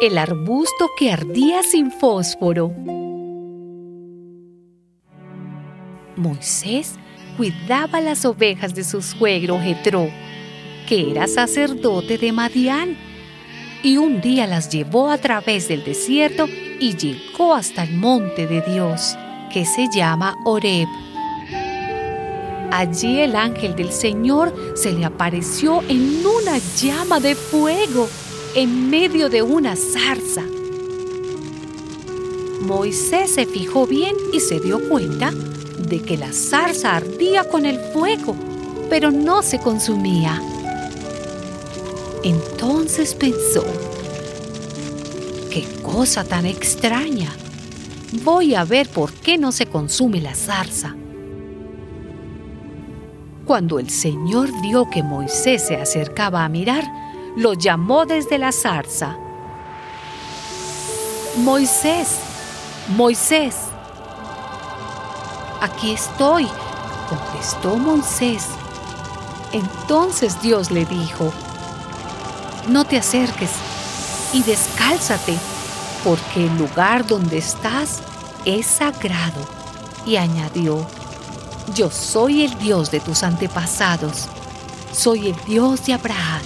el arbusto que ardía sin fósforo. Moisés cuidaba las ovejas de su suegro Jetro, que era sacerdote de Madián, y un día las llevó a través del desierto y llegó hasta el monte de Dios, que se llama Horeb. Allí el ángel del Señor se le apareció en una llama de fuego en medio de una zarza. Moisés se fijó bien y se dio cuenta de que la zarza ardía con el fuego, pero no se consumía. Entonces pensó, qué cosa tan extraña. Voy a ver por qué no se consume la zarza. Cuando el Señor vio que Moisés se acercaba a mirar, lo llamó desde la zarza. Moisés, Moisés. Aquí estoy, contestó Moisés. Entonces Dios le dijo, no te acerques y descálzate, porque el lugar donde estás es sagrado. Y añadió, yo soy el Dios de tus antepasados, soy el Dios de Abraham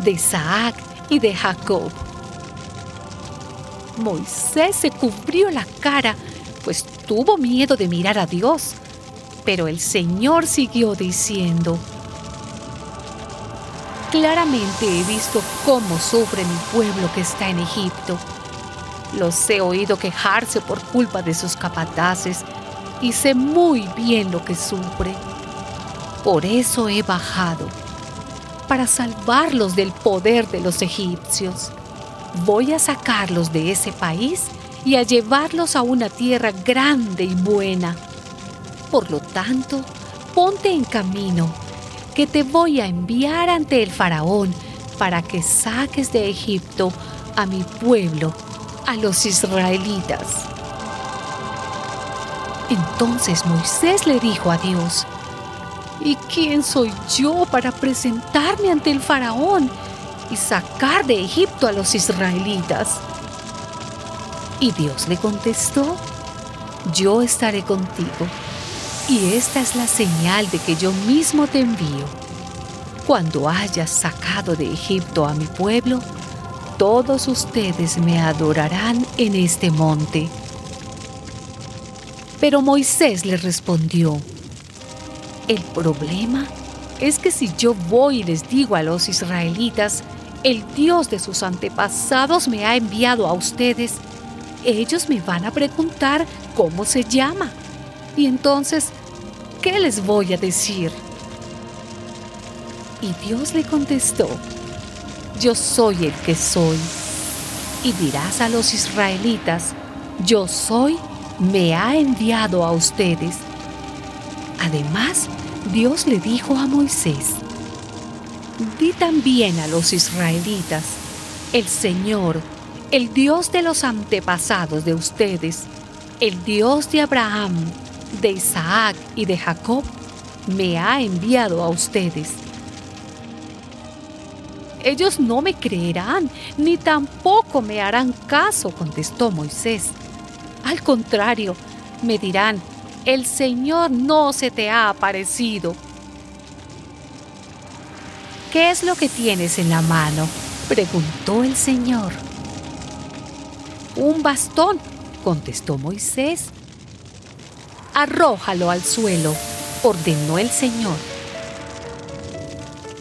de Isaac y de Jacob. Moisés se cubrió la cara, pues tuvo miedo de mirar a Dios. Pero el Señor siguió diciendo, Claramente he visto cómo sufre mi pueblo que está en Egipto. Los he oído quejarse por culpa de sus capataces y sé muy bien lo que sufre. Por eso he bajado para salvarlos del poder de los egipcios. Voy a sacarlos de ese país y a llevarlos a una tierra grande y buena. Por lo tanto, ponte en camino, que te voy a enviar ante el faraón para que saques de Egipto a mi pueblo, a los israelitas. Entonces Moisés le dijo a Dios, ¿Y quién soy yo para presentarme ante el faraón y sacar de Egipto a los israelitas? Y Dios le contestó, yo estaré contigo, y esta es la señal de que yo mismo te envío. Cuando hayas sacado de Egipto a mi pueblo, todos ustedes me adorarán en este monte. Pero Moisés le respondió, el problema es que si yo voy y les digo a los israelitas, el Dios de sus antepasados me ha enviado a ustedes, ellos me van a preguntar cómo se llama. Y entonces, ¿qué les voy a decir? Y Dios le contestó, yo soy el que soy. Y dirás a los israelitas, yo soy, me ha enviado a ustedes. Además, Dios le dijo a Moisés, di también a los israelitas, el Señor, el Dios de los antepasados de ustedes, el Dios de Abraham, de Isaac y de Jacob, me ha enviado a ustedes. Ellos no me creerán, ni tampoco me harán caso, contestó Moisés. Al contrario, me dirán, el Señor no se te ha aparecido. ¿Qué es lo que tienes en la mano? preguntó el Señor. Un bastón, contestó Moisés. Arrójalo al suelo, ordenó el Señor.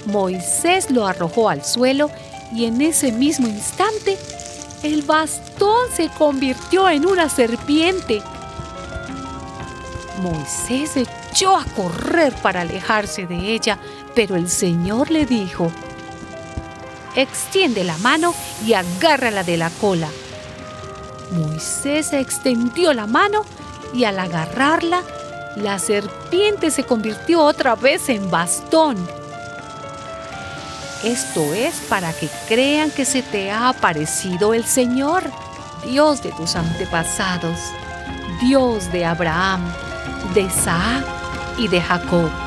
Moisés lo arrojó al suelo y en ese mismo instante el bastón se convirtió en una serpiente Moisés echó a correr para alejarse de ella, pero el Señor le dijo, extiende la mano y agárrala de la cola. Moisés extendió la mano y al agarrarla, la serpiente se convirtió otra vez en bastón. Esto es para que crean que se te ha aparecido el Señor, Dios de tus antepasados, Dios de Abraham, de Isaac y de Jacob.